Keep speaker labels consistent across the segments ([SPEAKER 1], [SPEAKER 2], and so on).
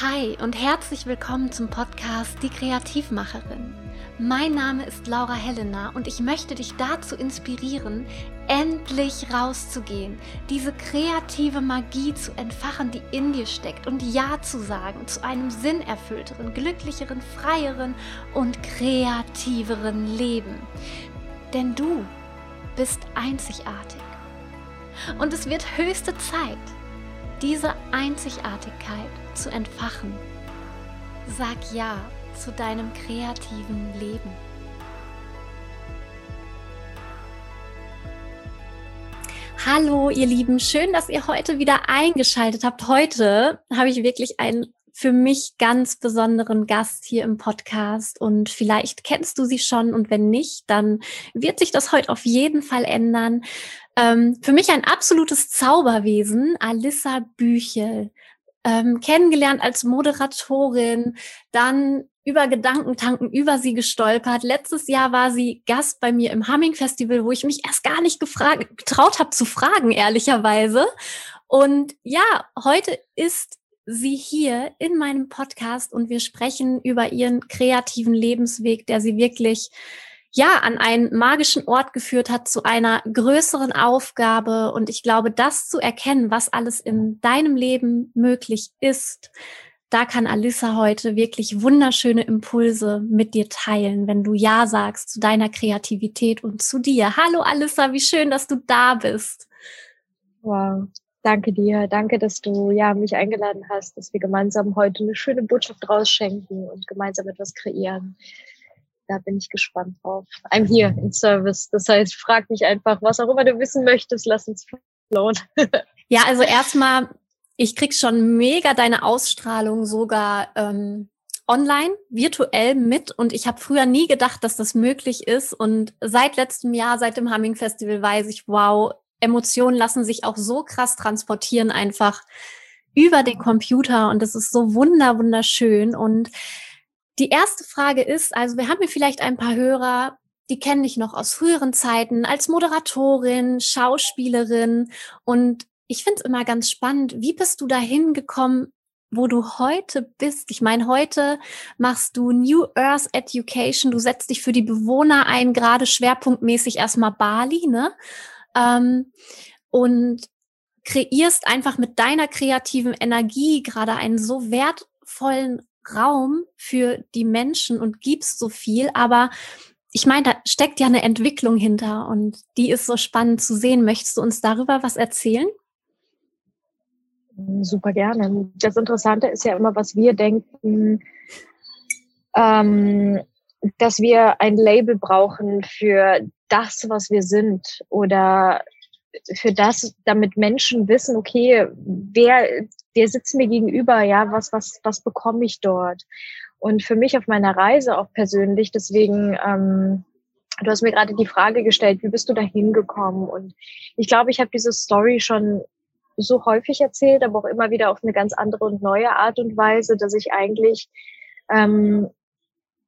[SPEAKER 1] Hi und herzlich willkommen zum Podcast Die Kreativmacherin. Mein Name ist Laura Helena und ich möchte dich dazu inspirieren, endlich rauszugehen, diese kreative Magie zu entfachen, die in dir steckt und Ja zu sagen zu einem sinnerfüllteren, glücklicheren, freieren und kreativeren Leben. Denn du bist einzigartig. Und es wird höchste Zeit, diese Einzigartigkeit zu entfachen. Sag Ja zu deinem kreativen Leben. Hallo, ihr Lieben, schön, dass ihr heute wieder eingeschaltet habt. Heute habe ich wirklich einen für mich ganz besonderen Gast hier im Podcast und vielleicht kennst du sie schon und wenn nicht, dann wird sich das heute auf jeden Fall ändern. Ähm, für mich ein absolutes Zauberwesen, Alissa Büchel. Ähm, kennengelernt als Moderatorin, dann über Gedankentanken über sie gestolpert. Letztes Jahr war sie Gast bei mir im Humming Festival, wo ich mich erst gar nicht gefragt, getraut habe zu fragen, ehrlicherweise. Und ja, heute ist sie hier in meinem Podcast und wir sprechen über ihren kreativen Lebensweg, der sie wirklich ja, an einen magischen Ort geführt hat, zu einer größeren Aufgabe. Und ich glaube, das zu erkennen, was alles in deinem Leben möglich ist, da kann Alissa heute wirklich wunderschöne Impulse mit dir teilen, wenn du Ja sagst zu deiner Kreativität und zu dir. Hallo Alissa, wie schön, dass du da bist.
[SPEAKER 2] Wow, danke dir. Danke, dass du ja mich eingeladen hast, dass wir gemeinsam heute eine schöne Botschaft rausschenken und gemeinsam etwas kreieren da bin ich gespannt drauf. I'm here in Service. Das heißt, frag mich einfach, was auch immer du wissen möchtest, lass uns flown.
[SPEAKER 1] ja, also erstmal, ich krieg schon mega deine Ausstrahlung sogar ähm, online, virtuell mit und ich habe früher nie gedacht, dass das möglich ist und seit letztem Jahr, seit dem Humming Festival weiß ich, wow, Emotionen lassen sich auch so krass transportieren einfach über den Computer und das ist so wunder wunderschön und die erste Frage ist, also wir haben hier vielleicht ein paar Hörer, die kennen dich noch aus früheren Zeiten als Moderatorin, Schauspielerin und ich finde es immer ganz spannend, wie bist du dahin gekommen, wo du heute bist? Ich meine, heute machst du New Earth Education, du setzt dich für die Bewohner ein, gerade schwerpunktmäßig erstmal Bali, ne? Ähm, und kreierst einfach mit deiner kreativen Energie gerade einen so wertvollen Raum für die Menschen und gibst so viel, aber ich meine, da steckt ja eine Entwicklung hinter und die ist so spannend zu sehen. Möchtest du uns darüber was erzählen?
[SPEAKER 2] Super gerne. Das Interessante ist ja immer, was wir denken, ähm, dass wir ein Label brauchen für das, was wir sind oder für das, damit Menschen wissen, okay, wer, wer sitzt mir gegenüber, ja, was, was, was bekomme ich dort? Und für mich auf meiner Reise auch persönlich, deswegen, ähm, du hast mir gerade die Frage gestellt, wie bist du da hingekommen? Und ich glaube, ich habe diese Story schon so häufig erzählt, aber auch immer wieder auf eine ganz andere und neue Art und Weise, dass ich eigentlich, ähm,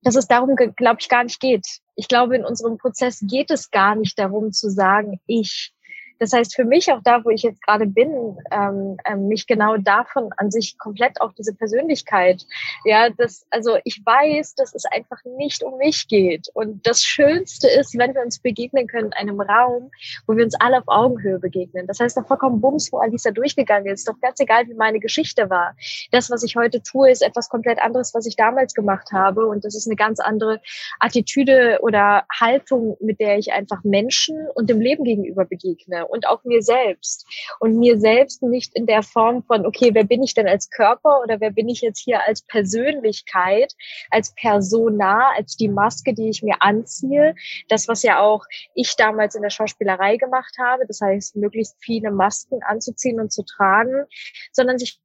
[SPEAKER 2] dass es darum, glaube ich, gar nicht geht. Ich glaube, in unserem Prozess geht es gar nicht darum zu sagen, ich das heißt, für mich auch da, wo ich jetzt gerade bin, ähm, ähm, mich genau davon an sich komplett auch diese Persönlichkeit, ja, das, also ich weiß, dass es einfach nicht um mich geht. Und das Schönste ist, wenn wir uns begegnen können in einem Raum, wo wir uns alle auf Augenhöhe begegnen. Das heißt doch vollkommen Bums, wo Alisa durchgegangen ist. Doch ganz egal, wie meine Geschichte war. Das, was ich heute tue, ist etwas komplett anderes, was ich damals gemacht habe. Und das ist eine ganz andere Attitüde oder Haltung, mit der ich einfach Menschen und dem Leben gegenüber begegne und auch mir selbst. Und mir selbst nicht in der Form von, okay, wer bin ich denn als Körper oder wer bin ich jetzt hier als Persönlichkeit, als Persona, als die Maske, die ich mir anziehe. Das, was ja auch ich damals in der Schauspielerei gemacht habe. Das heißt, möglichst viele Masken anzuziehen und zu tragen, sondern sich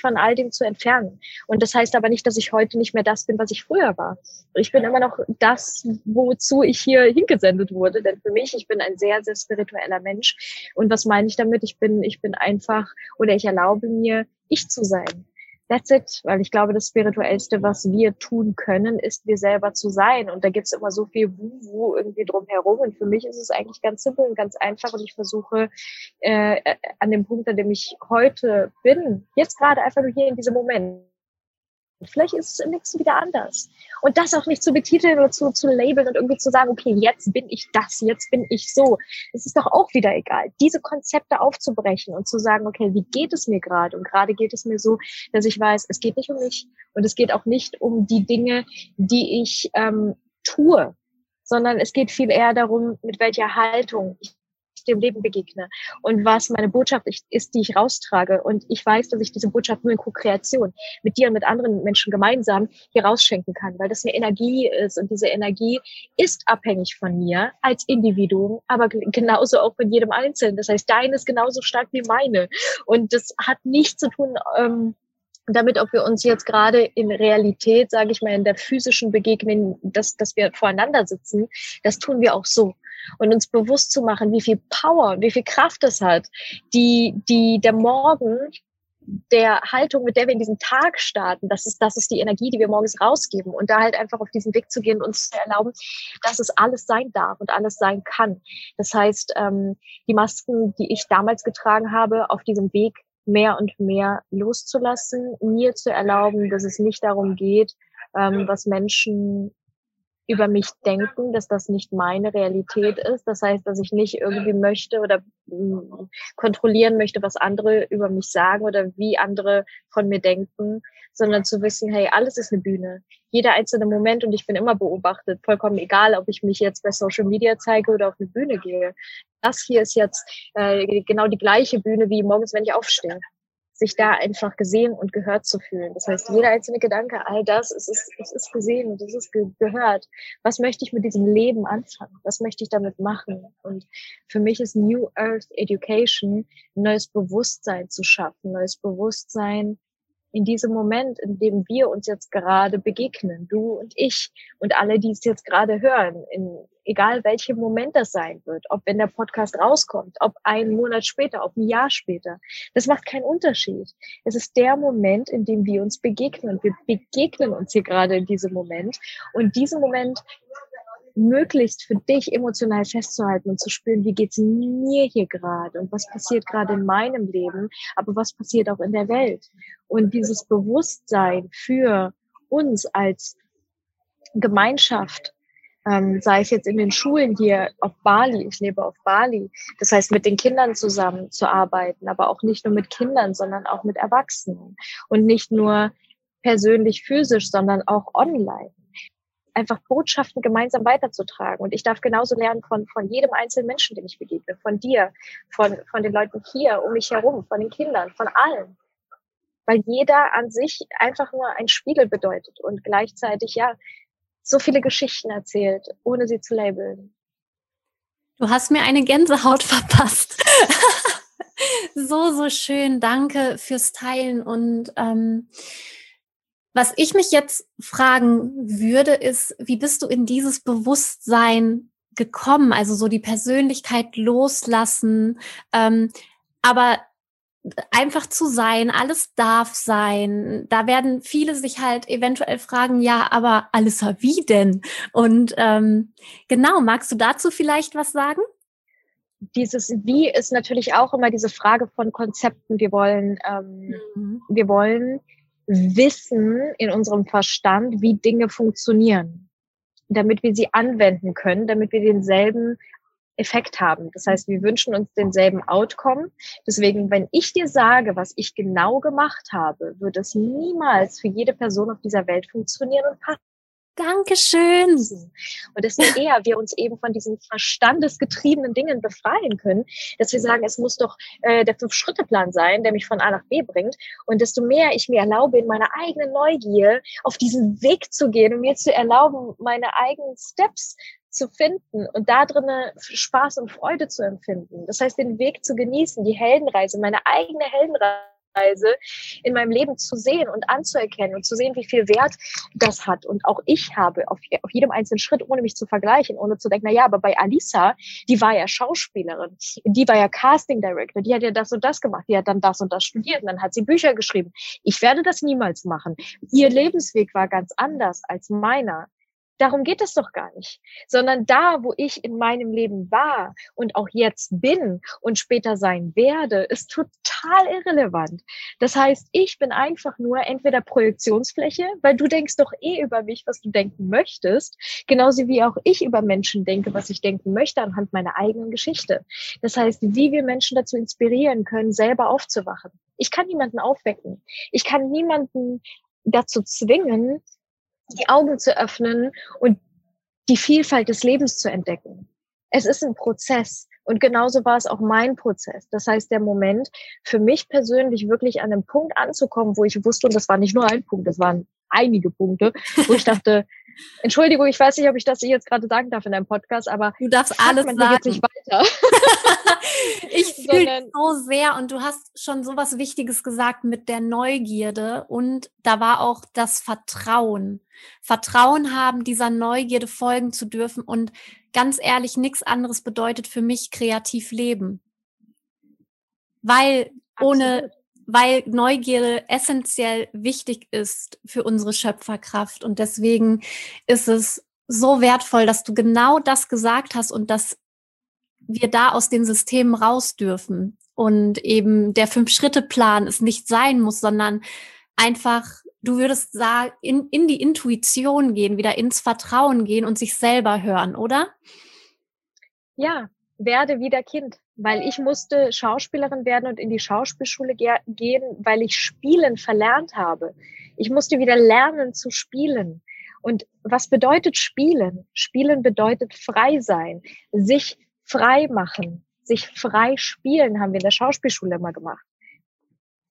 [SPEAKER 2] von all dem zu entfernen. Und das heißt aber nicht, dass ich heute nicht mehr das bin, was ich früher war. Ich bin immer noch das, wozu ich hier hingesendet wurde. Denn für mich, ich bin ein sehr, sehr spiritueller Mensch. Und was meine ich damit? Ich bin, ich bin einfach oder ich erlaube mir, ich zu sein. That's it, weil ich glaube, das Spirituellste, was wir tun können, ist, wir selber zu sein. Und da gibt's immer so viel Wu-Wu irgendwie drumherum. Und für mich ist es eigentlich ganz simpel und ganz einfach. Und ich versuche äh, an dem Punkt, an dem ich heute bin, jetzt gerade einfach nur hier in diesem Moment, Vielleicht ist es im nächsten wieder anders. Und das auch nicht zu betiteln oder zu, zu labeln und irgendwie zu sagen, okay, jetzt bin ich das, jetzt bin ich so. Es ist doch auch wieder egal. Diese Konzepte aufzubrechen und zu sagen, okay, wie geht es mir gerade? Und gerade geht es mir so, dass ich weiß, es geht nicht um mich und es geht auch nicht um die Dinge, die ich ähm, tue, sondern es geht viel eher darum, mit welcher Haltung ich dem Leben begegne und was meine Botschaft ist, die ich raustrage. Und ich weiß, dass ich diese Botschaft nur in Co-Kreation mit dir und mit anderen Menschen gemeinsam hier rausschenken kann, weil das eine Energie ist und diese Energie ist abhängig von mir als Individuum, aber genauso auch von jedem Einzelnen. Das heißt, deine ist genauso stark wie meine. Und das hat nichts zu tun, ähm, damit, ob wir uns jetzt gerade in Realität, sage ich mal, in der physischen Begegnung, dass, dass wir voreinander sitzen, das tun wir auch so und uns bewusst zu machen, wie viel Power, wie viel Kraft es hat, die, die der Morgen der Haltung, mit der wir in diesen Tag starten, das ist, das ist die Energie, die wir morgens rausgeben und da halt einfach auf diesen Weg zu gehen und uns zu erlauben, dass es alles sein darf und alles sein kann. Das heißt, ähm, die Masken, die ich damals getragen habe, auf diesem Weg mehr und mehr loszulassen, mir zu erlauben, dass es nicht darum geht, ähm, was Menschen über mich denken, dass das nicht meine Realität ist. Das heißt, dass ich nicht irgendwie möchte oder mm, kontrollieren möchte, was andere über mich sagen oder wie andere von mir denken, sondern zu wissen, hey, alles ist eine Bühne. Jeder einzelne Moment und ich bin immer beobachtet, vollkommen egal, ob ich mich jetzt bei Social Media zeige oder auf eine Bühne gehe. Das hier ist jetzt äh, genau die gleiche Bühne wie morgens, wenn ich aufstehe sich da einfach gesehen und gehört zu fühlen. Das heißt, jeder einzelne Gedanke, all das, es ist, es ist gesehen und es ist ge gehört. Was möchte ich mit diesem Leben anfangen? Was möchte ich damit machen? Und für mich ist New Earth Education, neues Bewusstsein zu schaffen, neues Bewusstsein in diesem Moment, in dem wir uns jetzt gerade begegnen, du und ich und alle, die es jetzt gerade hören, in egal welchem Moment das sein wird, ob wenn der Podcast rauskommt, ob ein Monat später, ob ein Jahr später, das macht keinen Unterschied. Es ist der Moment, in dem wir uns begegnen wir begegnen uns hier gerade in diesem Moment und diesen Moment möglichst für dich emotional festzuhalten und zu spüren, wie geht's mir hier gerade und was passiert gerade in meinem Leben, aber was passiert auch in der Welt. Und dieses Bewusstsein für uns als Gemeinschaft, ähm, sei es jetzt in den Schulen hier auf Bali, ich lebe auf Bali, das heißt mit den Kindern zusammen zu arbeiten, aber auch nicht nur mit Kindern, sondern auch mit Erwachsenen und nicht nur persönlich physisch, sondern auch online einfach Botschaften gemeinsam weiterzutragen. Und ich darf genauso lernen von, von jedem einzelnen Menschen, dem ich begegne, von dir, von, von den Leuten hier um mich herum, von den Kindern, von allen. Weil jeder an sich einfach nur ein Spiegel bedeutet und gleichzeitig, ja, so viele Geschichten erzählt, ohne sie zu labeln.
[SPEAKER 1] Du hast mir eine Gänsehaut verpasst. so, so schön. Danke fürs Teilen und ähm, was ich mich jetzt fragen würde, ist, wie bist du in dieses Bewusstsein gekommen? Also so die Persönlichkeit loslassen, ähm, aber einfach zu sein, alles darf sein. Da werden viele sich halt eventuell fragen, ja, aber alles wie denn? Und ähm, genau, magst du dazu vielleicht was sagen?
[SPEAKER 2] Dieses Wie ist natürlich auch immer diese Frage von Konzepten. Wir wollen, ähm, mhm. wir wollen wissen in unserem Verstand, wie Dinge funktionieren, damit wir sie anwenden können, damit wir denselben Effekt haben. Das heißt, wir wünschen uns denselben Outcome. Deswegen, wenn ich dir sage, was ich genau gemacht habe, wird es niemals für jede Person auf dieser Welt funktionieren und passen.
[SPEAKER 1] Dankeschön.
[SPEAKER 2] Und desto eher wir uns eben von diesen verstandesgetriebenen Dingen befreien können, dass wir sagen, es muss doch äh, der Fünf-Schritte-Plan sein, der mich von A nach B bringt. Und desto mehr ich mir erlaube, in meiner eigenen Neugier auf diesen Weg zu gehen und mir zu erlauben, meine eigenen Steps zu finden und da drinnen Spaß und Freude zu empfinden. Das heißt, den Weg zu genießen, die Heldenreise, meine eigene Heldenreise in meinem Leben zu sehen und anzuerkennen und zu sehen, wie viel Wert das hat. Und auch ich habe auf, auf jedem einzelnen Schritt, ohne mich zu vergleichen, ohne zu denken, na ja, aber bei Alisa, die war ja Schauspielerin, die war ja Casting Director, die hat ja das und das gemacht, die hat dann das und das studiert und dann hat sie Bücher geschrieben. Ich werde das niemals machen. Ihr Lebensweg war ganz anders als meiner. Darum geht es doch gar nicht, sondern da, wo ich in meinem Leben war und auch jetzt bin und später sein werde, ist total irrelevant. Das heißt, ich bin einfach nur entweder Projektionsfläche, weil du denkst doch eh über mich, was du denken möchtest, genauso wie auch ich über Menschen denke, was ich denken möchte anhand meiner eigenen Geschichte. Das heißt, wie wir Menschen dazu inspirieren können, selber aufzuwachen. Ich kann niemanden aufwecken. Ich kann niemanden dazu zwingen, die Augen zu öffnen und die Vielfalt des Lebens zu entdecken. Es ist ein Prozess. Und genauso war es auch mein Prozess. Das heißt, der Moment für mich persönlich wirklich an einem Punkt anzukommen, wo ich wusste, und das war nicht nur ein Punkt, das waren einige Punkte, wo ich dachte, Entschuldigung, ich weiß nicht, ob ich das jetzt gerade sagen darf in einem Podcast, aber
[SPEAKER 1] du darfst alles man sagen. Jetzt nicht weiter. ich fühle so sehr und du hast schon so was Wichtiges gesagt mit der Neugierde und da war auch das Vertrauen. Vertrauen haben, dieser Neugierde folgen zu dürfen und ganz ehrlich, nichts anderes bedeutet für mich kreativ leben. Weil ohne weil Neugierde essentiell wichtig ist für unsere Schöpferkraft. Und deswegen ist es so wertvoll, dass du genau das gesagt hast und dass wir da aus den Systemen raus dürfen. Und eben der Fünf-Schritte-Plan es nicht sein muss, sondern einfach, du würdest sagen, in, in die Intuition gehen, wieder ins Vertrauen gehen und sich selber hören, oder?
[SPEAKER 2] Ja, werde wieder Kind, weil ich musste Schauspielerin werden und in die Schauspielschule ge gehen, weil ich Spielen verlernt habe. Ich musste wieder lernen zu spielen. Und was bedeutet Spielen? Spielen bedeutet frei sein, sich frei machen, sich frei spielen, haben wir in der Schauspielschule immer gemacht.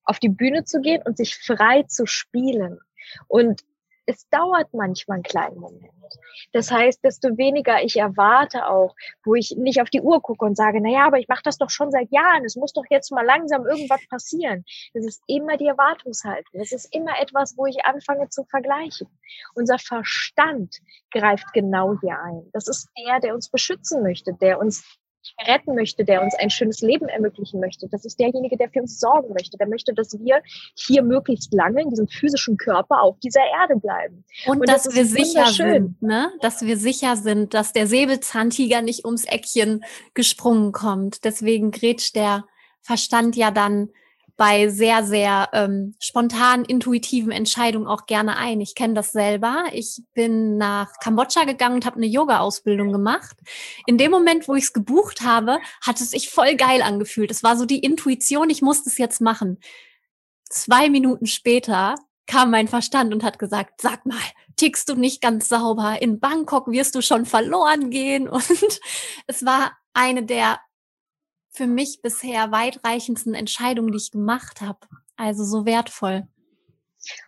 [SPEAKER 2] Auf die Bühne zu gehen und sich frei zu spielen. Und es dauert manchmal einen kleinen Moment. Das heißt, desto weniger ich erwarte auch, wo ich nicht auf die Uhr gucke und sage, na ja, aber ich mache das doch schon seit Jahren, es muss doch jetzt mal langsam irgendwas passieren. Das ist immer die Erwartungshaltung. Es ist immer etwas, wo ich anfange zu vergleichen. Unser Verstand greift genau hier ein. Das ist der, der uns beschützen möchte, der uns retten möchte, der uns ein schönes Leben ermöglichen möchte. Das ist derjenige, der für uns sorgen möchte. Der möchte, dass wir hier möglichst lange in diesem physischen Körper auf dieser Erde bleiben.
[SPEAKER 1] Und, Und dass das wir sicher sind, ne? Dass wir sicher sind, dass der Säbelzahntiger nicht ums Eckchen gesprungen kommt. Deswegen grätscht der Verstand ja dann bei sehr, sehr ähm, spontan intuitiven Entscheidungen auch gerne ein. Ich kenne das selber. Ich bin nach Kambodscha gegangen und habe eine Yoga-Ausbildung gemacht. In dem Moment, wo ich es gebucht habe, hat es sich voll geil angefühlt. Es war so die Intuition, ich musste es jetzt machen. Zwei Minuten später kam mein Verstand und hat gesagt, sag mal, tickst du nicht ganz sauber? In Bangkok wirst du schon verloren gehen. Und es war eine der für mich bisher weitreichendsten Entscheidungen, die ich gemacht habe. Also so wertvoll.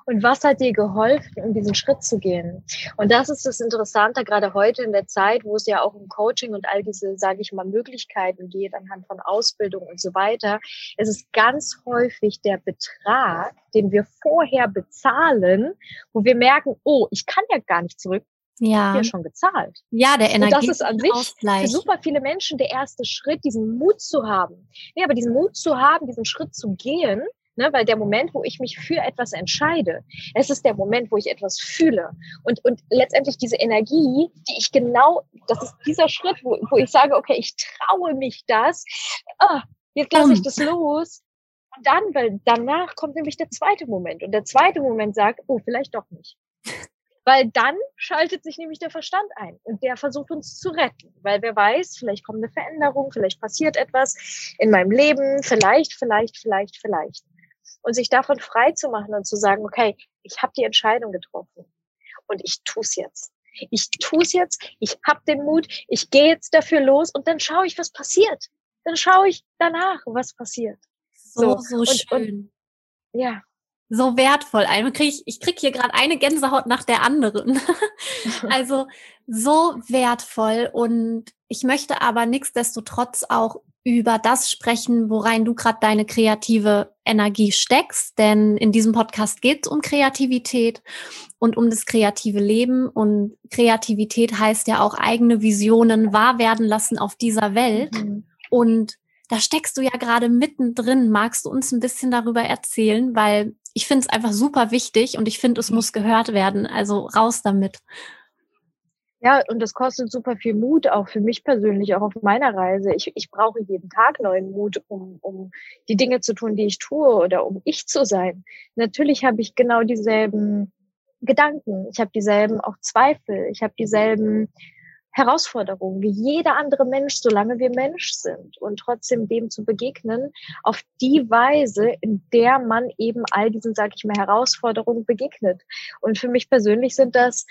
[SPEAKER 2] Und was hat dir geholfen, um diesen Schritt zu gehen? Und das ist das Interessante, gerade heute in der Zeit, wo es ja auch um Coaching und all diese, sage ich mal, Möglichkeiten geht, anhand von Ausbildung und so weiter. Es ist ganz häufig der Betrag, den wir vorher bezahlen, wo wir merken, oh, ich kann ja gar nicht zurück, ja. ja schon gezahlt.
[SPEAKER 1] Ja, der Energie.
[SPEAKER 2] Und das ist an sich Ausgleich. für super viele Menschen der erste Schritt, diesen Mut zu haben. Nee, aber diesen Mut zu haben, diesen Schritt zu gehen, Ne, weil der Moment, wo ich mich für etwas entscheide, es ist der Moment, wo ich etwas fühle. Und, und letztendlich diese Energie, die ich genau, das ist dieser Schritt, wo, wo ich sage, okay, ich traue mich das, oh, jetzt lasse ich das los. Und dann, weil danach kommt nämlich der zweite Moment. Und der zweite Moment sagt, oh, vielleicht doch nicht. Weil dann schaltet sich nämlich der Verstand ein und der versucht uns zu retten, weil wer weiß, vielleicht kommt eine Veränderung, vielleicht passiert etwas in meinem Leben, vielleicht, vielleicht, vielleicht, vielleicht. Und sich davon frei zu machen und zu sagen, okay, ich habe die Entscheidung getroffen und ich tu's jetzt. Ich tu's jetzt, ich habe den Mut, ich gehe jetzt dafür los und dann schaue ich, was passiert. Dann schaue ich danach, was passiert.
[SPEAKER 1] So, so, so und, schön.
[SPEAKER 2] Und, ja,
[SPEAKER 1] so wertvoll. Krieg ich, ich krieg hier gerade eine Gänsehaut nach der anderen. also so wertvoll und ich möchte aber nichtsdestotrotz auch über das sprechen, worein du gerade deine kreative Energie steckst. Denn in diesem Podcast geht es um Kreativität und um das kreative Leben. Und Kreativität heißt ja auch eigene Visionen wahr werden lassen auf dieser Welt. Mhm. Und da steckst du ja gerade mittendrin. Magst du uns ein bisschen darüber erzählen? Weil ich finde es einfach super wichtig und ich finde, es muss gehört werden. Also raus damit.
[SPEAKER 2] Ja, und das kostet super viel Mut, auch für mich persönlich, auch auf meiner Reise. Ich, ich brauche jeden Tag neuen Mut, um, um die Dinge zu tun, die ich tue oder um ich zu sein. Natürlich habe ich genau dieselben Gedanken, ich habe dieselben auch Zweifel, ich habe dieselben Herausforderungen wie jeder andere Mensch, solange wir Mensch sind und trotzdem dem zu begegnen, auf die Weise, in der man eben all diesen, sag ich mal, Herausforderungen begegnet. Und für mich persönlich sind das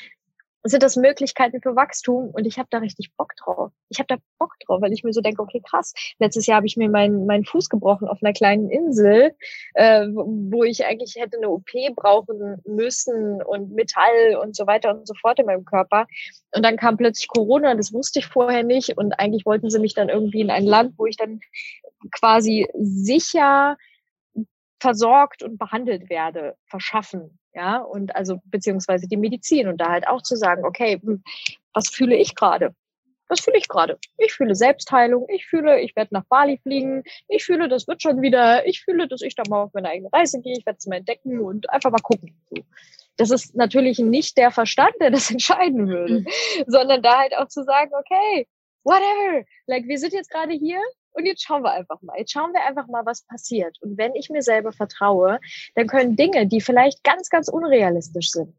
[SPEAKER 2] sind das Möglichkeiten für Wachstum und ich habe da richtig Bock drauf. Ich habe da Bock drauf, weil ich mir so denke, okay, krass, letztes Jahr habe ich mir meinen meinen Fuß gebrochen auf einer kleinen Insel, äh, wo ich eigentlich hätte eine OP brauchen müssen und Metall und so weiter und so fort in meinem Körper. Und dann kam plötzlich Corona, das wusste ich vorher nicht und eigentlich wollten sie mich dann irgendwie in ein Land, wo ich dann quasi sicher versorgt und behandelt werde, verschaffen. Ja, und also beziehungsweise die Medizin und da halt auch zu sagen, okay, hm, was fühle ich gerade? Was fühle ich gerade? Ich fühle Selbstheilung, ich fühle, ich werde nach Bali fliegen, ich fühle, das wird schon wieder, ich fühle, dass ich da mal auf meine eigene Reise gehe, ich werde es mal entdecken und einfach mal gucken. Das ist natürlich nicht der Verstand, der das entscheiden würde, mhm. sondern da halt auch zu sagen, okay, whatever, like wir sind jetzt gerade hier, und jetzt schauen wir einfach mal. Jetzt schauen wir einfach mal, was passiert. Und wenn ich mir selber vertraue, dann können Dinge, die vielleicht ganz, ganz unrealistisch sind,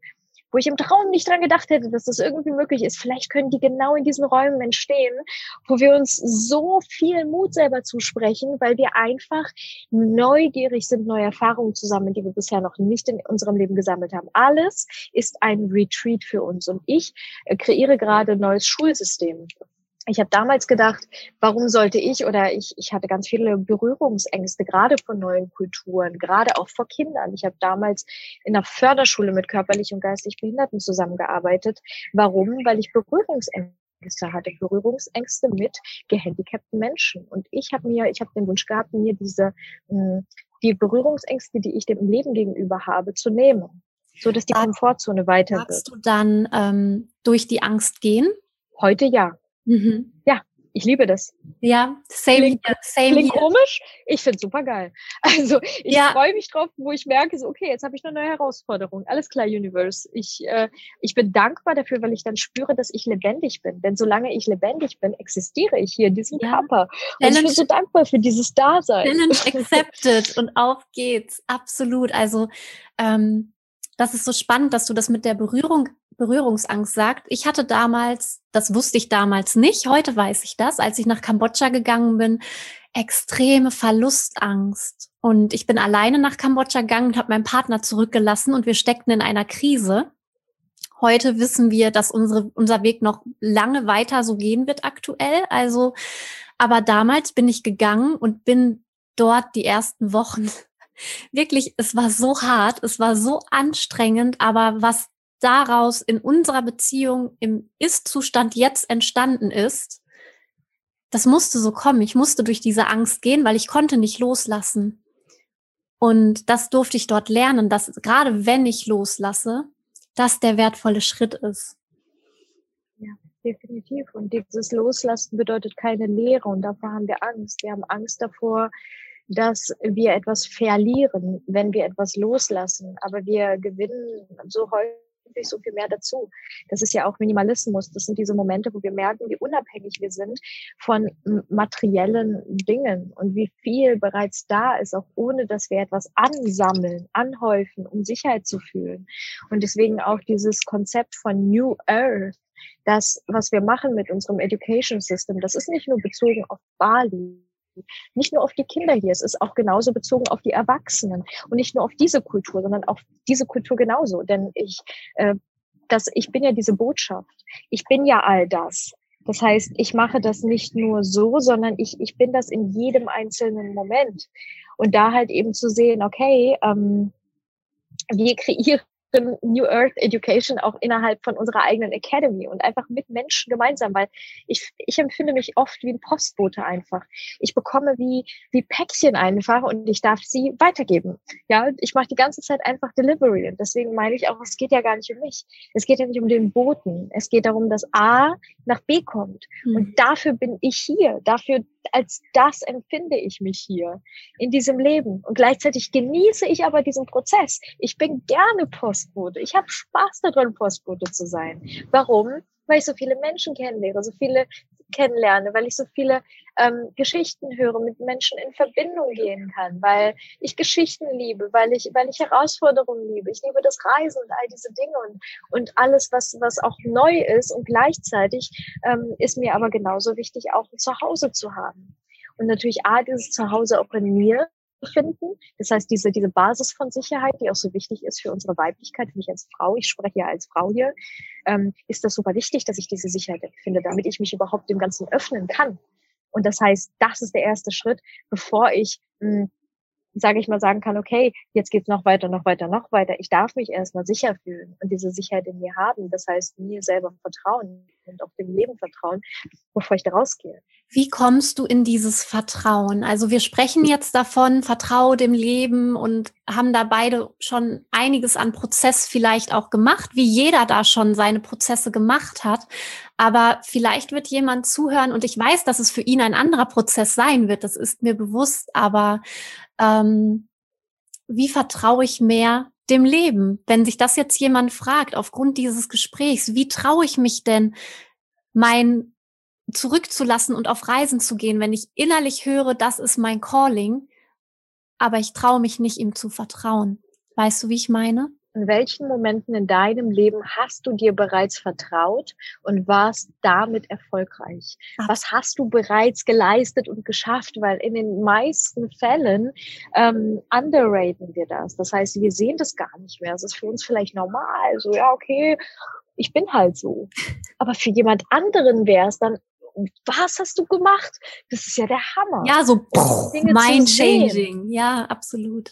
[SPEAKER 2] wo ich im Traum nicht dran gedacht hätte, dass das irgendwie möglich ist, vielleicht können die genau in diesen Räumen entstehen, wo wir uns so viel Mut selber zusprechen, weil wir einfach neugierig sind, neue Erfahrungen zu sammeln, die wir bisher noch nicht in unserem Leben gesammelt haben. Alles ist ein Retreat für uns. Und ich äh, kreiere gerade ein neues Schulsystem ich habe damals gedacht, warum sollte ich oder ich, ich hatte ganz viele Berührungsängste, gerade vor neuen Kulturen, gerade auch vor Kindern. Ich habe damals in der Förderschule mit körperlich und geistig Behinderten zusammengearbeitet. Warum? Weil ich Berührungsängste hatte, Berührungsängste mit gehandicapten Menschen. Und ich habe mir, ich habe den Wunsch gehabt, mir diese hm, die Berührungsängste, die ich dem Leben gegenüber habe, zu nehmen, so dass die Komfortzone weiter wird.
[SPEAKER 1] Magst du dann ähm, durch die Angst gehen?
[SPEAKER 2] Heute ja. Mhm. Ja, ich liebe das.
[SPEAKER 1] Ja, same
[SPEAKER 2] klingt, here. Same klingt here. komisch. Ich finde super geil. Also ich ja. freue mich drauf, wo ich merke, so okay, jetzt habe ich eine neue Herausforderung. Alles klar, Universe. Ich, äh, ich bin dankbar dafür, weil ich dann spüre, dass ich lebendig bin. Denn solange ich lebendig bin, existiere ich hier in diesem ja. Körper. Und ich bin so dankbar für dieses Dasein.
[SPEAKER 1] Challenge accepted und auf geht's. Absolut. Also ähm, das ist so spannend, dass du das mit der Berührung Berührungsangst sagt. Ich hatte damals, das wusste ich damals nicht, heute weiß ich das, als ich nach Kambodscha gegangen bin, extreme Verlustangst. Und ich bin alleine nach Kambodscha gegangen und habe meinen Partner zurückgelassen und wir steckten in einer Krise. Heute wissen wir, dass unsere, unser Weg noch lange weiter so gehen wird aktuell. Also, aber damals bin ich gegangen und bin dort die ersten Wochen wirklich, es war so hart, es war so anstrengend, aber was daraus in unserer Beziehung im Ist-Zustand jetzt entstanden ist, das musste so kommen. Ich musste durch diese Angst gehen, weil ich konnte nicht loslassen. Und das durfte ich dort lernen, dass gerade wenn ich loslasse, das der wertvolle Schritt ist.
[SPEAKER 2] Ja, definitiv. Und dieses Loslassen bedeutet keine Leere und davor haben wir Angst. Wir haben Angst davor, dass wir etwas verlieren, wenn wir etwas loslassen. Aber wir gewinnen so häufig so viel mehr dazu. Das ist ja auch Minimalismus. Das sind diese Momente, wo wir merken, wie unabhängig wir sind von materiellen Dingen und wie viel bereits da ist, auch ohne dass wir etwas ansammeln, anhäufen, um Sicherheit zu fühlen. Und deswegen auch dieses Konzept von New Earth, das, was wir machen mit unserem Education System, das ist nicht nur bezogen auf Bali, nicht nur auf die Kinder hier, es ist auch genauso bezogen auf die Erwachsenen und nicht nur auf diese Kultur, sondern auf diese Kultur genauso. Denn ich, äh, das, ich bin ja diese Botschaft. Ich bin ja all das. Das heißt, ich mache das nicht nur so, sondern ich, ich bin das in jedem einzelnen Moment. Und da halt eben zu sehen, okay, ähm, wir kreieren New Earth Education auch innerhalb von unserer eigenen Academy und einfach mit Menschen gemeinsam, weil ich, ich empfinde mich oft wie ein Postbote einfach. Ich bekomme wie, wie Päckchen einfach und ich darf sie weitergeben. Ja, ich mache die ganze Zeit einfach Delivery und deswegen meine ich auch, es geht ja gar nicht um mich. Es geht ja nicht um den Boten. Es geht darum, dass A nach B kommt. Mhm. Und dafür bin ich hier. Dafür, als das empfinde ich mich hier in diesem Leben. Und gleichzeitig genieße ich aber diesen Prozess. Ich bin gerne Postbote. Ich habe Spaß daran, Postbote zu sein. Warum? Weil ich so viele Menschen kennenlerne, so viele kennenlerne, weil ich so viele ähm, Geschichten höre, mit Menschen in Verbindung gehen kann, weil ich Geschichten liebe, weil ich, weil ich Herausforderungen liebe. Ich liebe das Reisen und all diese Dinge und, und alles, was, was auch neu ist. Und gleichzeitig ähm, ist mir aber genauso wichtig, auch ein Zuhause zu haben. Und natürlich A, dieses Zuhause auch in mir finden. Das heißt, diese, diese Basis von Sicherheit, die auch so wichtig ist für unsere Weiblichkeit, für mich als Frau, ich spreche ja als Frau hier, ähm, ist das super wichtig, dass ich diese Sicherheit empfinde, damit ich mich überhaupt dem Ganzen öffnen kann. Und das heißt, das ist der erste Schritt, bevor ich mh, hm, sage ich mal, sagen kann, okay, jetzt geht's noch weiter, noch weiter, noch weiter. Ich darf mich erstmal sicher fühlen und diese Sicherheit in mir haben. Das heißt, mir selber vertrauen und auch dem Leben vertrauen, bevor ich da rausgehe.
[SPEAKER 1] Wie kommst du in dieses Vertrauen? Also wir sprechen jetzt davon, vertraue dem Leben und haben da beide schon einiges an Prozess vielleicht auch gemacht, wie jeder da schon seine Prozesse gemacht hat. Aber vielleicht wird jemand zuhören und ich weiß, dass es für ihn ein anderer Prozess sein wird. Das ist mir bewusst. Aber ähm, wie vertraue ich mehr dem Leben? Wenn sich das jetzt jemand fragt aufgrund dieses Gesprächs, wie traue ich mich denn, mein zurückzulassen und auf Reisen zu gehen, wenn ich innerlich höre, das ist mein Calling, aber ich traue mich nicht, ihm zu vertrauen. Weißt du, wie ich meine?
[SPEAKER 2] In welchen Momenten in deinem Leben hast du dir bereits vertraut und warst damit erfolgreich? Ach. Was hast du bereits geleistet und geschafft? Weil in den meisten Fällen ähm, underraten wir das. Das heißt, wir sehen das gar nicht mehr. Es ist für uns vielleicht normal. So, ja, okay, ich bin halt so. Aber für jemand anderen wäre es dann was hast du gemacht? Das ist ja der Hammer.
[SPEAKER 1] Ja, so mind changing. Ja, absolut.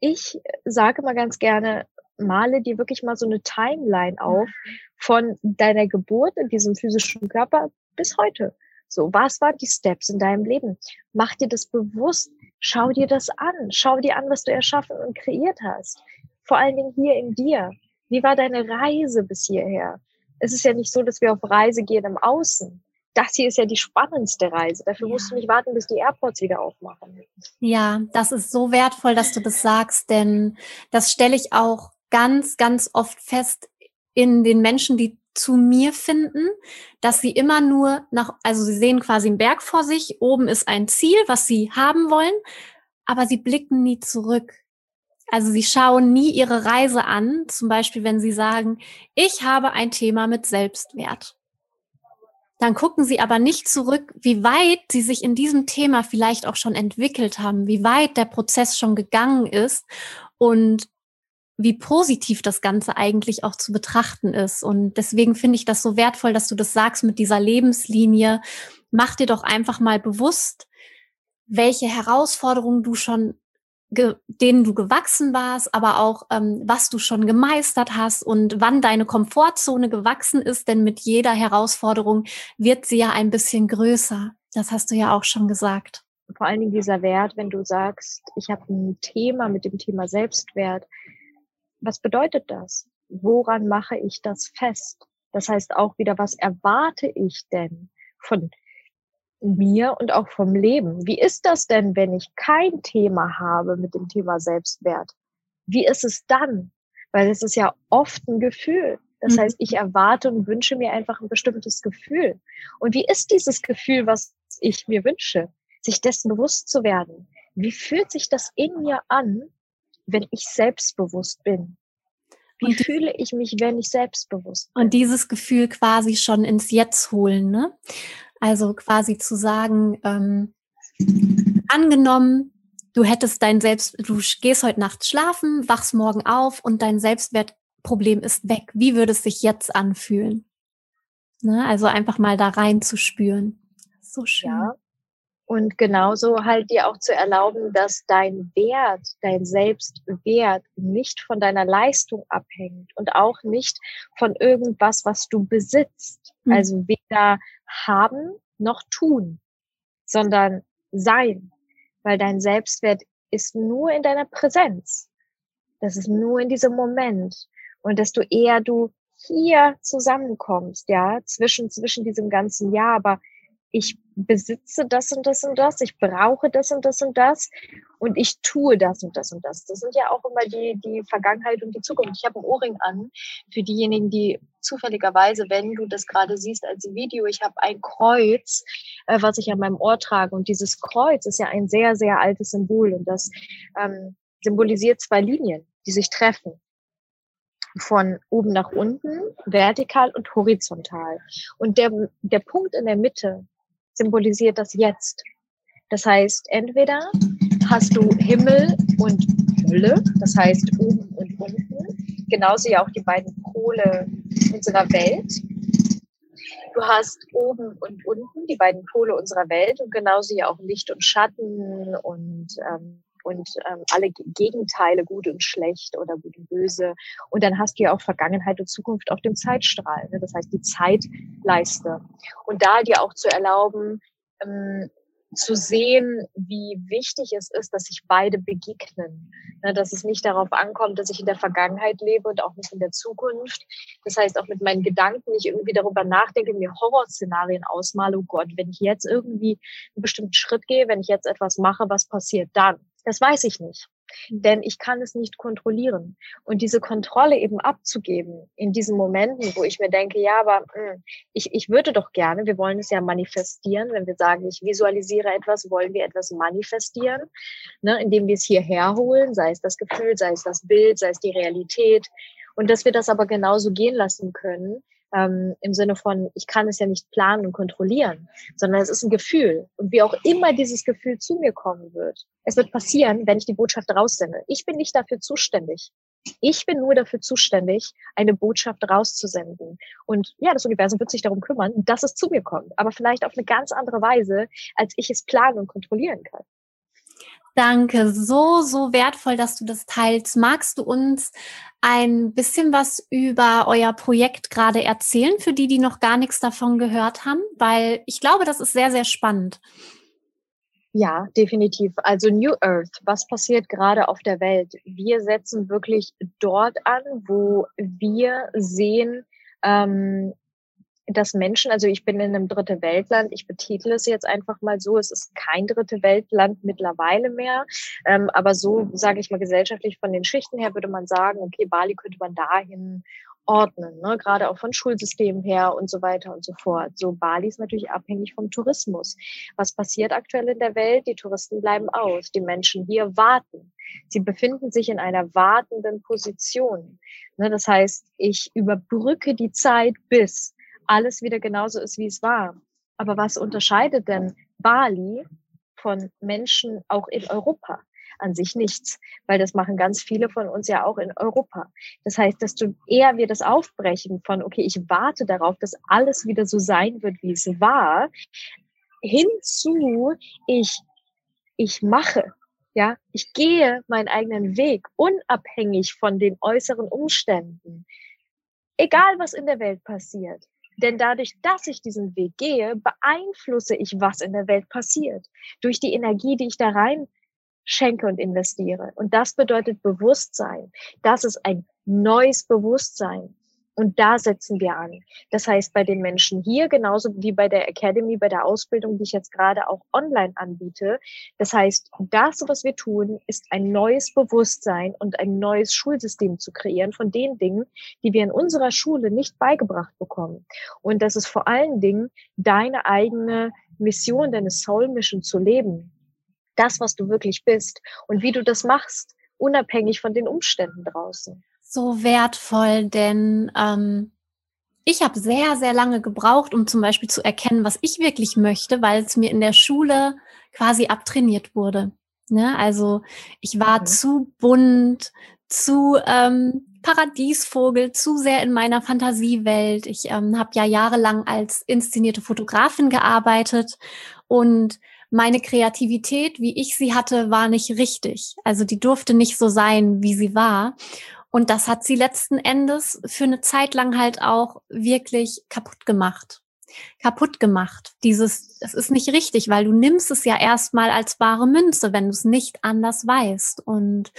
[SPEAKER 2] Ich sage mal ganz gerne, male dir wirklich mal so eine Timeline auf von deiner Geburt in diesem physischen Körper bis heute. So, was waren die Steps in deinem Leben? Mach dir das bewusst. Schau dir das an. Schau dir an, was du erschaffen und kreiert hast. Vor allen Dingen hier in dir. Wie war deine Reise bis hierher? Es ist ja nicht so, dass wir auf Reise gehen im Außen. Das hier ist ja die spannendste Reise. Dafür ja. musst du nicht warten, bis die Airports wieder aufmachen.
[SPEAKER 1] Ja, das ist so wertvoll, dass du das sagst, denn das stelle ich auch ganz, ganz oft fest in den Menschen, die zu mir finden, dass sie immer nur nach, also sie sehen quasi einen Berg vor sich, oben ist ein Ziel, was sie haben wollen, aber sie blicken nie zurück. Also sie schauen nie ihre Reise an, zum Beispiel wenn sie sagen, ich habe ein Thema mit Selbstwert. Dann gucken sie aber nicht zurück, wie weit sie sich in diesem Thema vielleicht auch schon entwickelt haben, wie weit der Prozess schon gegangen ist und wie positiv das Ganze eigentlich auch zu betrachten ist. Und deswegen finde ich das so wertvoll, dass du das sagst mit dieser Lebenslinie. Mach dir doch einfach mal bewusst, welche Herausforderungen du schon denen du gewachsen warst, aber auch ähm, was du schon gemeistert hast und wann deine Komfortzone gewachsen ist, denn mit jeder Herausforderung wird sie ja ein bisschen größer. Das hast du ja auch schon gesagt.
[SPEAKER 2] Vor allen Dingen dieser Wert, wenn du sagst, ich habe ein Thema mit dem Thema Selbstwert, was bedeutet das? Woran mache ich das fest? Das heißt auch wieder, was erwarte ich denn von mir und auch vom Leben? Wie ist das denn, wenn ich kein Thema habe mit dem Thema Selbstwert? Wie ist es dann? Weil es ist ja oft ein Gefühl. Das mhm. heißt, ich erwarte und wünsche mir einfach ein bestimmtes Gefühl. Und wie ist dieses Gefühl, was ich mir wünsche? Sich dessen bewusst zu werden. Wie fühlt sich das in mir an, wenn ich selbstbewusst bin? Wie und fühle ich mich, wenn ich selbstbewusst
[SPEAKER 1] bin? Und dieses Gefühl quasi schon ins Jetzt holen, ne? Also quasi zu sagen, ähm, angenommen, du hättest dein Selbst, du gehst heute Nacht schlafen, wachst morgen auf und dein Selbstwertproblem ist weg. Wie würde es sich jetzt anfühlen? Ne? Also einfach mal da rein zu spüren. So schön.
[SPEAKER 2] Ja. Und genauso halt dir auch zu erlauben, dass dein Wert, dein Selbstwert nicht von deiner Leistung abhängt und auch nicht von irgendwas, was du besitzt. Mhm. Also weder haben noch tun, sondern sein. Weil dein Selbstwert ist nur in deiner Präsenz. Das ist nur in diesem Moment. Und desto eher du hier zusammenkommst, ja, zwischen, zwischen diesem ganzen Jahr, aber ich besitze das und das und das, ich brauche das und das und das und ich tue das und das und das. Das sind ja auch immer die, die Vergangenheit und die Zukunft. Ich habe einen Ohrring an für diejenigen, die zufälligerweise, wenn du das gerade siehst als Video, ich habe ein Kreuz, äh, was ich an meinem Ohr trage und dieses Kreuz ist ja ein sehr, sehr altes Symbol und das ähm, symbolisiert zwei Linien, die sich treffen von oben nach unten, vertikal und horizontal. Und der, der Punkt in der Mitte, symbolisiert das Jetzt. Das heißt, entweder hast du Himmel und Hölle, das heißt oben und unten, genauso ja auch die beiden Pole unserer Welt. Du hast oben und unten die beiden Pole unserer Welt und genauso ja auch Licht und Schatten und ähm, und ähm, alle Gegenteile, gut und schlecht oder gut und böse. Und dann hast du ja auch Vergangenheit und Zukunft auf dem Zeitstrahl. Ne? Das heißt, die Zeitleiste. Und da dir auch zu erlauben, ähm, zu sehen, wie wichtig es ist, dass sich beide begegnen. Ne, dass es nicht darauf ankommt, dass ich in der Vergangenheit lebe und auch nicht in der Zukunft. Das heißt, auch mit meinen Gedanken nicht irgendwie darüber nachdenke, mir Horrorszenarien ausmale, oh Gott, wenn ich jetzt irgendwie einen bestimmten Schritt gehe, wenn ich jetzt etwas mache, was passiert dann? Das weiß ich nicht. Denn ich kann es nicht kontrollieren. Und diese Kontrolle eben abzugeben in diesen Momenten, wo ich mir denke, ja, aber mh, hm, ich, ich würde doch gerne, wir wollen es ja manifestieren, wenn wir sagen, ich visualisiere etwas, wollen wir etwas manifestieren, ne, indem wir es hierher holen, sei es das Gefühl, sei es das Bild, sei es die Realität. Und dass wir das aber genauso gehen lassen können, ähm, im Sinne von, ich kann es ja nicht planen und kontrollieren, sondern es ist ein Gefühl. Und wie auch immer dieses Gefühl zu mir kommen wird, es wird passieren, wenn ich die Botschaft raussende. Ich bin nicht dafür zuständig. Ich bin nur dafür zuständig, eine Botschaft rauszusenden. Und ja, das Universum wird sich darum kümmern, dass es zu mir kommt, aber vielleicht auf eine ganz andere Weise, als ich es planen und kontrollieren kann.
[SPEAKER 1] Danke, so, so wertvoll, dass du das teilst. Magst du uns ein bisschen was über euer Projekt gerade erzählen, für die, die noch gar nichts davon gehört haben? Weil ich glaube, das ist sehr, sehr spannend.
[SPEAKER 2] Ja, definitiv. Also New Earth, was passiert gerade auf der Welt? Wir setzen wirklich dort an, wo wir sehen, ähm, dass Menschen, also ich bin in einem dritte Weltland, ich betitle es jetzt einfach mal so, es ist kein dritte Weltland mittlerweile mehr, ähm, aber so sage ich mal gesellschaftlich von den Schichten her würde man sagen, okay, Bali könnte man dahin ordnen, ne? gerade auch von Schulsystemen her und so weiter und so fort. So Bali ist natürlich abhängig vom Tourismus. Was passiert aktuell in der Welt? Die Touristen bleiben aus, die Menschen hier warten. Sie befinden sich in einer wartenden Position. Ne? Das heißt, ich überbrücke die Zeit bis alles wieder genauso ist, wie es war. Aber was unterscheidet denn Bali von Menschen auch in Europa? An sich nichts, weil das machen ganz viele von uns ja auch in Europa. Das heißt, du eher wir das aufbrechen von, okay, ich warte darauf, dass alles wieder so sein wird, wie es war, hinzu, ich, ich mache, ja, ich gehe meinen eigenen Weg, unabhängig von den äußeren Umständen. Egal, was in der Welt passiert. Denn dadurch, dass ich diesen Weg gehe, beeinflusse ich, was in der Welt passiert. Durch die Energie, die ich da rein schenke und investiere. Und das bedeutet Bewusstsein. Das ist ein neues Bewusstsein. Und da setzen wir an. Das heißt, bei den Menschen hier, genauso wie bei der Academy, bei der Ausbildung, die ich jetzt gerade auch online anbiete. Das heißt, das, was wir tun, ist ein neues Bewusstsein und ein neues Schulsystem zu kreieren von den Dingen, die wir in unserer Schule nicht beigebracht bekommen. Und das ist vor allen Dingen deine eigene Mission, deine Soul Mission zu leben. Das, was du wirklich bist und wie du das machst, unabhängig von den Umständen draußen
[SPEAKER 1] so wertvoll, denn ähm, ich habe sehr, sehr lange gebraucht, um zum Beispiel zu erkennen, was ich wirklich möchte, weil es mir in der Schule quasi abtrainiert wurde. Ne? Also ich war mhm. zu bunt, zu ähm, Paradiesvogel, zu sehr in meiner Fantasiewelt. Ich ähm, habe ja jahrelang als inszenierte Fotografin gearbeitet und meine Kreativität, wie ich sie hatte, war nicht richtig. Also die durfte nicht so sein, wie sie war. Und das hat sie letzten Endes für eine Zeit lang halt auch wirklich kaputt gemacht. Kaputt gemacht. Dieses, es ist nicht richtig, weil du nimmst es ja erstmal als wahre Münze, wenn du es nicht anders weißt. Und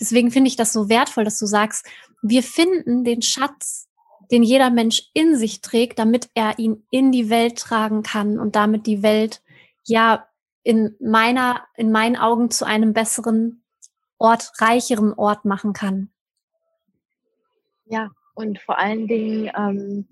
[SPEAKER 1] deswegen finde ich das so wertvoll, dass du sagst, wir finden den Schatz, den jeder Mensch in sich trägt, damit er ihn in die Welt tragen kann und damit die Welt ja in meiner, in meinen Augen zu einem besseren Ort, reicheren Ort machen kann.
[SPEAKER 2] Ja, und vor allen Dingen ähm,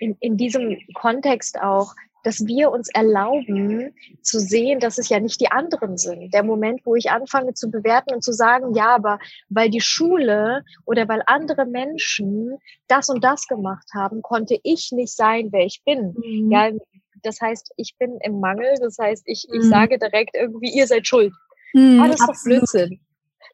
[SPEAKER 2] in, in diesem Kontext auch, dass wir uns erlauben zu sehen, dass es ja nicht die anderen sind. Der Moment, wo ich anfange zu bewerten und zu sagen, ja, aber weil die Schule oder weil andere Menschen das und das gemacht haben, konnte ich nicht sein, wer ich bin. Mhm. Ja, das heißt, ich bin im Mangel. Das heißt, ich, ich mhm. sage direkt irgendwie, ihr seid schuld. Mhm, ah, das ist doch Blödsinn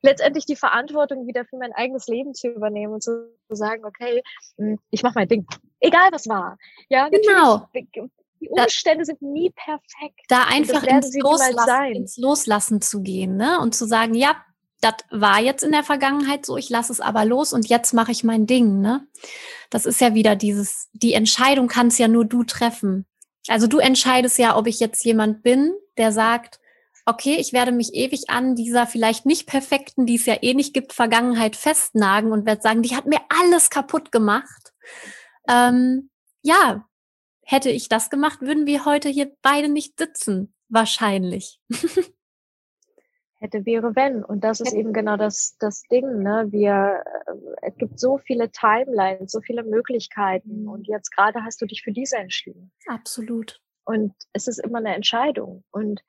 [SPEAKER 2] letztendlich die Verantwortung wieder für mein eigenes Leben zu übernehmen und zu, sagen, okay, hm, ich mache mein Ding. Egal was war. Ja,
[SPEAKER 1] genau.
[SPEAKER 2] Die Umstände da, sind nie perfekt.
[SPEAKER 1] Da einfach ins Loslassen, ins Loslassen zu gehen, ne? Und zu sagen, ja, das war jetzt in der Vergangenheit so, ich lasse es aber los und jetzt mache ich mein Ding, ne? Das ist ja wieder dieses, die Entscheidung kannst ja nur du treffen. Also du entscheidest ja, ob ich jetzt jemand bin, der sagt, okay, ich werde mich ewig an dieser vielleicht nicht perfekten, die es ja eh nicht gibt, Vergangenheit festnagen und werde sagen, die hat mir alles kaputt gemacht. Ähm, ja, hätte ich das gemacht, würden wir heute hier beide nicht sitzen. Wahrscheinlich.
[SPEAKER 2] hätte, wäre, wenn. Und das ist eben genau das, das Ding, ne? Wir, äh, es gibt so viele Timelines, so viele Möglichkeiten. Mhm. Und jetzt gerade hast du dich für diese entschieden.
[SPEAKER 1] Absolut.
[SPEAKER 2] Und es ist immer eine Entscheidung. Und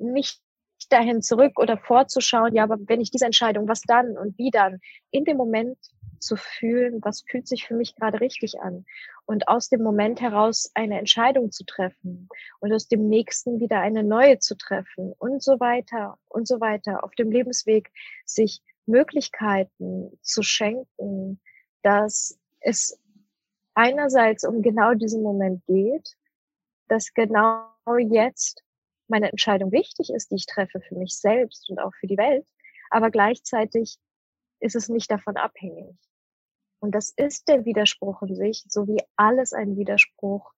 [SPEAKER 2] nicht dahin zurück oder vorzuschauen, ja, aber wenn ich diese Entscheidung, was dann und wie dann, in dem Moment zu fühlen, was fühlt sich für mich gerade richtig an? Und aus dem Moment heraus eine Entscheidung zu treffen und aus dem nächsten wieder eine neue zu treffen und so weiter und so weiter. Auf dem Lebensweg sich Möglichkeiten zu schenken, dass es einerseits um genau diesen Moment geht, dass genau jetzt meine Entscheidung wichtig ist, die ich treffe für mich selbst und auch für die Welt, aber gleichzeitig ist es nicht davon abhängig. Und das ist der Widerspruch in sich, so wie alles ein Widerspruch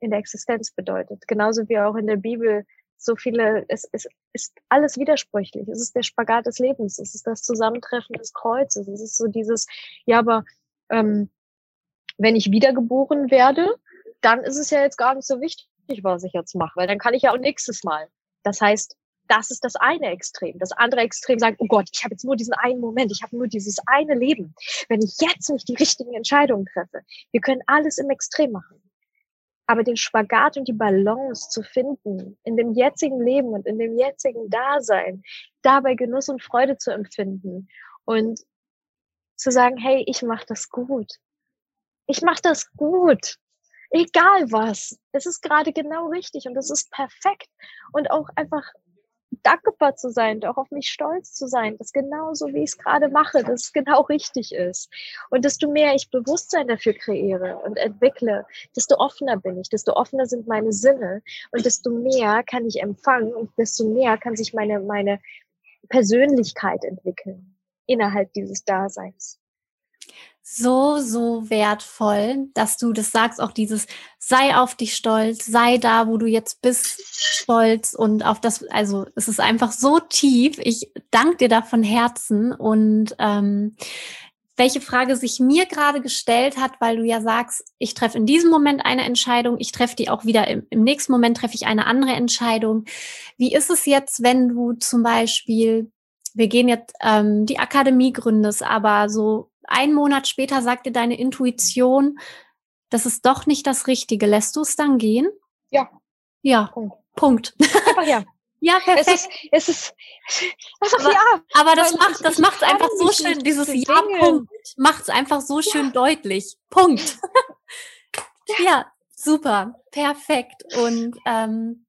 [SPEAKER 2] in der Existenz bedeutet. Genauso wie auch in der Bibel so viele, es, es ist alles widersprüchlich. Es ist der Spagat des Lebens, es ist das Zusammentreffen des Kreuzes, es ist so dieses, ja, aber ähm, wenn ich wiedergeboren werde, dann ist es ja jetzt gar nicht so wichtig, was ich jetzt mache, weil dann kann ich ja auch nächstes Mal. Das heißt, das ist das eine Extrem. Das andere Extrem sagt, oh Gott, ich habe jetzt nur diesen einen Moment, ich habe nur dieses eine Leben. Wenn ich jetzt nicht die richtigen Entscheidungen treffe, wir können alles im Extrem machen. Aber den Spagat und die Balance zu finden in dem jetzigen Leben und in dem jetzigen Dasein, dabei Genuss und Freude zu empfinden und zu sagen, hey, ich mache das gut. Ich mache das gut egal was. Es ist gerade genau richtig und es ist perfekt. Und auch einfach dankbar zu sein auch auf mich stolz zu sein, dass genauso wie ich es gerade mache, dass es genau richtig ist. Und desto mehr ich Bewusstsein dafür kreiere und entwickle, desto offener bin ich, desto offener sind meine Sinne und desto mehr kann ich empfangen und desto mehr kann sich meine, meine Persönlichkeit entwickeln innerhalb dieses Daseins
[SPEAKER 1] so, so wertvoll, dass du das sagst, auch dieses sei auf dich stolz, sei da, wo du jetzt bist, stolz und auf das, also es ist einfach so tief. Ich danke dir da von Herzen und ähm, welche Frage sich mir gerade gestellt hat, weil du ja sagst, ich treffe in diesem Moment eine Entscheidung, ich treffe die auch wieder im, im nächsten Moment treffe ich eine andere Entscheidung. Wie ist es jetzt, wenn du zum Beispiel wir gehen jetzt ähm, die Akademie gründest, aber so ein Monat später sagt dir deine Intuition, das ist doch nicht das Richtige. Lässt du es dann gehen?
[SPEAKER 2] Ja.
[SPEAKER 1] Ja. Punkt. Punkt.
[SPEAKER 2] Einfach ja.
[SPEAKER 1] Ja, perfekt.
[SPEAKER 2] Es ist, es ist
[SPEAKER 1] einfach aber, ja. Aber das macht, das macht einfach so schön, dieses Ja-Punkt macht es einfach so schön ja. deutlich. Punkt. ja. ja, super, perfekt. Und ähm,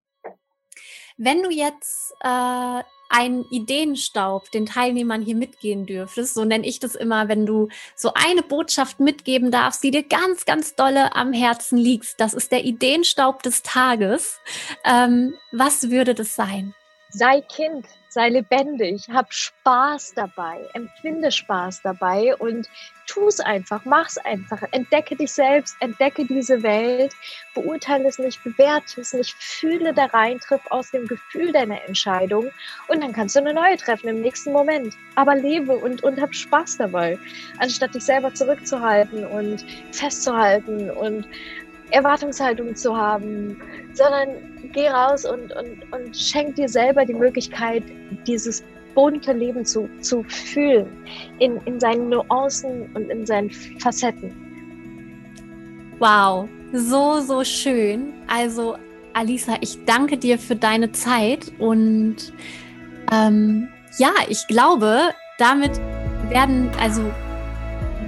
[SPEAKER 1] wenn du jetzt äh, einen Ideenstaub den Teilnehmern hier mitgehen dürftest, so nenne ich das immer, wenn du so eine Botschaft mitgeben darfst, die dir ganz, ganz dolle am Herzen liegt, das ist der Ideenstaub des Tages. Ähm, was würde das sein?
[SPEAKER 2] Sei Kind, sei lebendig, hab Spaß dabei, empfinde Spaß dabei und tu es einfach, mach's einfach, entdecke dich selbst, entdecke diese Welt, beurteile es nicht, bewerte es nicht, fühle da rein, triff aus dem Gefühl deiner Entscheidung und dann kannst du eine neue treffen im nächsten Moment. Aber lebe und, und hab Spaß dabei, anstatt dich selber zurückzuhalten und festzuhalten und Erwartungshaltung zu haben, sondern geh raus und, und, und schenk dir selber die Möglichkeit, dieses bunte Leben zu, zu fühlen, in, in seinen Nuancen und in seinen Facetten.
[SPEAKER 1] Wow, so, so schön. Also, Alisa, ich danke dir für deine Zeit und ähm, ja, ich glaube, damit werden, also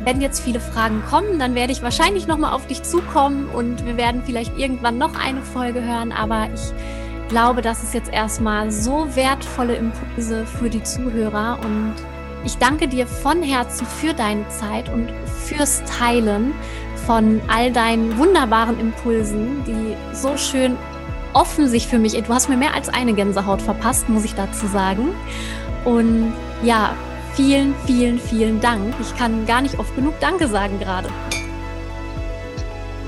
[SPEAKER 1] wenn jetzt viele Fragen kommen, dann werde ich wahrscheinlich nochmal auf dich zukommen und wir werden vielleicht irgendwann noch eine Folge hören, aber ich glaube, das ist jetzt erstmal so wertvolle Impulse für die Zuhörer und ich danke dir von Herzen für deine Zeit und fürs Teilen von all deinen wunderbaren Impulsen, die so schön offen sich für mich, du hast mir mehr als eine Gänsehaut verpasst, muss ich dazu sagen. Und ja, Vielen, vielen, vielen Dank. Ich kann gar nicht oft genug Danke sagen gerade.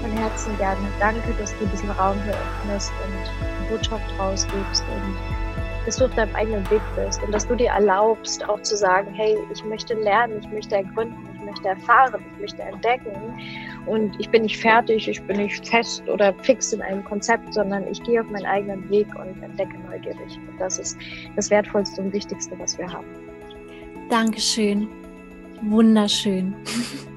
[SPEAKER 2] Von Herzen gerne. Danke, dass du diesen Raum hier öffnest und Botschaft rausgibst und dass du auf deinem eigenen Weg bist und dass du dir erlaubst, auch zu sagen, hey, ich möchte lernen, ich möchte ergründen, ich möchte erfahren, ich möchte entdecken und ich bin nicht fertig, ich bin nicht fest oder fix in einem Konzept, sondern ich gehe auf meinen eigenen Weg und entdecke neugierig. Und das ist das Wertvollste und Wichtigste, was wir haben.
[SPEAKER 1] Dankeschön. Wunderschön.